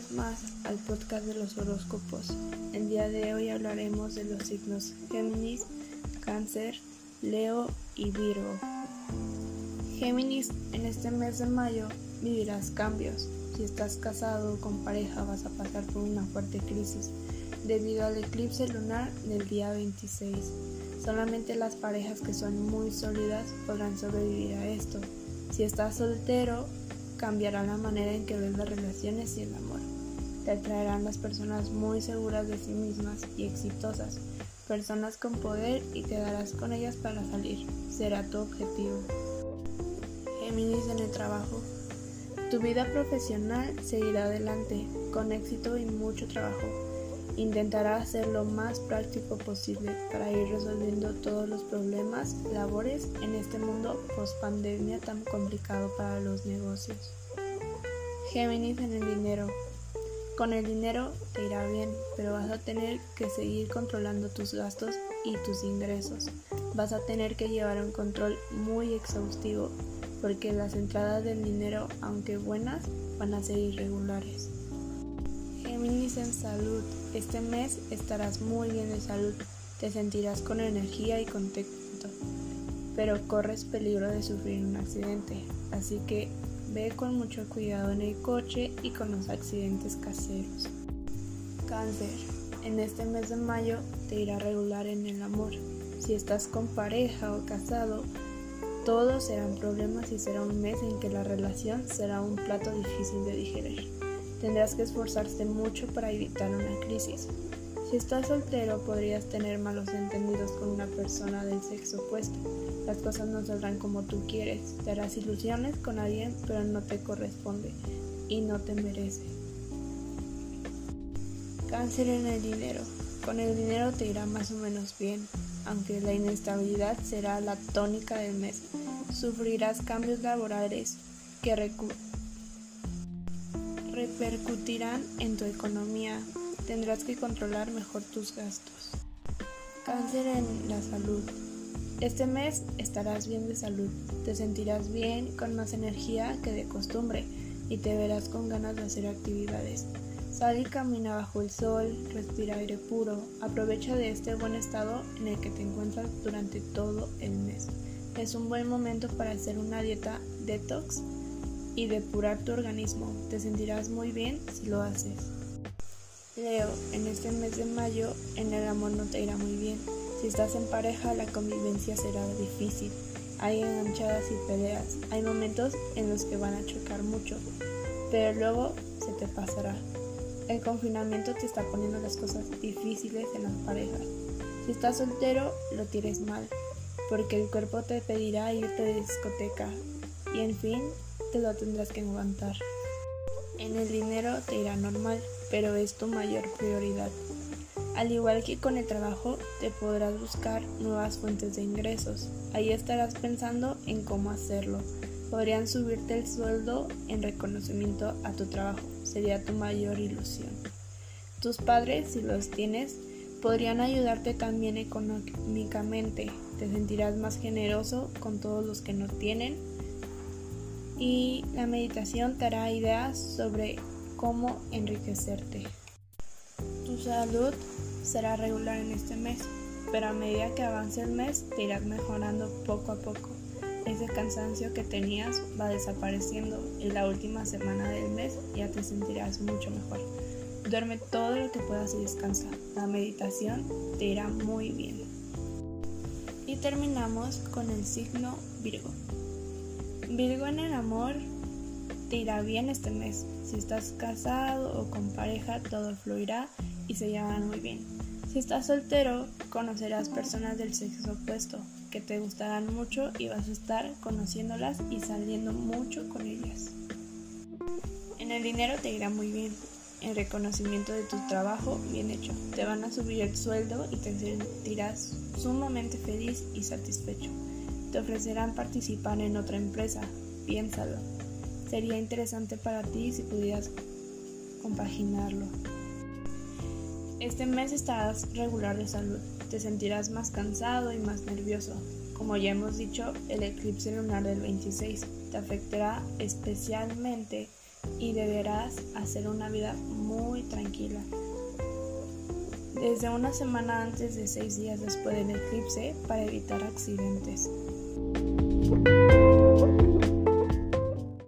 vez más al podcast de los horóscopos. El día de hoy hablaremos de los signos Géminis, Cáncer, Leo y Virgo. Géminis, en este mes de mayo vivirás cambios. Si estás casado o con pareja vas a pasar por una fuerte crisis debido al eclipse lunar del día 26. Solamente las parejas que son muy sólidas podrán sobrevivir a esto. Si estás soltero, cambiará la manera en que ves las relaciones y el amor. Te atraerán las personas muy seguras de sí mismas y exitosas, personas con poder y quedarás con ellas para salir. Será tu objetivo. Géminis en el trabajo. Tu vida profesional seguirá adelante, con éxito y mucho trabajo. Intentará hacer lo más práctico posible para ir resolviendo todos los problemas, labores en este mundo post pandemia tan complicado para los negocios. Géminis en el dinero. Con el dinero te irá bien, pero vas a tener que seguir controlando tus gastos y tus ingresos. Vas a tener que llevar un control muy exhaustivo porque las entradas del dinero, aunque buenas, van a ser irregulares. Géminis en salud. Este mes estarás muy bien de salud, te sentirás con energía y contento, pero corres peligro de sufrir un accidente, así que ve con mucho cuidado en el coche y con los accidentes caseros. Cáncer. En este mes de mayo te irá regular en el amor. Si estás con pareja o casado, todos serán problemas y será un mes en que la relación será un plato difícil de digerir. Tendrás que esforzarte mucho para evitar una crisis. Si estás soltero podrías tener malos entendidos con una persona del sexo opuesto. Las cosas no saldrán como tú quieres. Te harás ilusiones con alguien pero no te corresponde y no te merece. Cáncer en el dinero. Con el dinero te irá más o menos bien, aunque la inestabilidad será la tónica del mes. Sufrirás cambios laborales que repercutirán en tu economía. Tendrás que controlar mejor tus gastos. Cáncer en la salud. Este mes estarás bien de salud, te sentirás bien, con más energía que de costumbre y te verás con ganas de hacer actividades. Sal y camina bajo el sol, respira aire puro, aprovecha de este buen estado en el que te encuentras durante todo el mes. Es un buen momento para hacer una dieta detox y depurar tu organismo. Te sentirás muy bien si lo haces. Leo, en este mes de mayo en el amor no te irá muy bien. Si estás en pareja la convivencia será difícil. Hay enganchadas y peleas. Hay momentos en los que van a chocar mucho, pero luego se te pasará. El confinamiento te está poniendo las cosas difíciles en las parejas. Si estás soltero, lo tienes mal, porque el cuerpo te pedirá irte de discoteca y en fin, te lo tendrás que aguantar. En el dinero te irá normal, pero es tu mayor prioridad. Al igual que con el trabajo, te podrás buscar nuevas fuentes de ingresos. Ahí estarás pensando en cómo hacerlo podrían subirte el sueldo en reconocimiento a tu trabajo. Sería tu mayor ilusión. Tus padres, si los tienes, podrían ayudarte también económicamente. Te sentirás más generoso con todos los que no tienen. Y la meditación te hará ideas sobre cómo enriquecerte. Tu salud será regular en este mes, pero a medida que avance el mes te irás mejorando poco a poco ese cansancio que tenías va desapareciendo y la última semana del mes ya te sentirás mucho mejor. Duerme todo lo que puedas y descansa. La meditación te irá muy bien. Y terminamos con el signo Virgo. Virgo en el amor te irá bien este mes. Si estás casado o con pareja, todo fluirá y se llevarán muy bien. Si estás soltero, conocerás personas del sexo opuesto que te gustarán mucho y vas a estar conociéndolas y saliendo mucho con ellas. En el dinero te irá muy bien. En reconocimiento de tu trabajo bien hecho. Te van a subir el sueldo y te sentirás sumamente feliz y satisfecho. Te ofrecerán participar en otra empresa. Piénsalo. Sería interesante para ti si pudieras compaginarlo. Este mes estarás regular de salud, te sentirás más cansado y más nervioso. Como ya hemos dicho, el eclipse lunar del 26 te afectará especialmente y deberás hacer una vida muy tranquila. Desde una semana antes de seis días después del eclipse para evitar accidentes.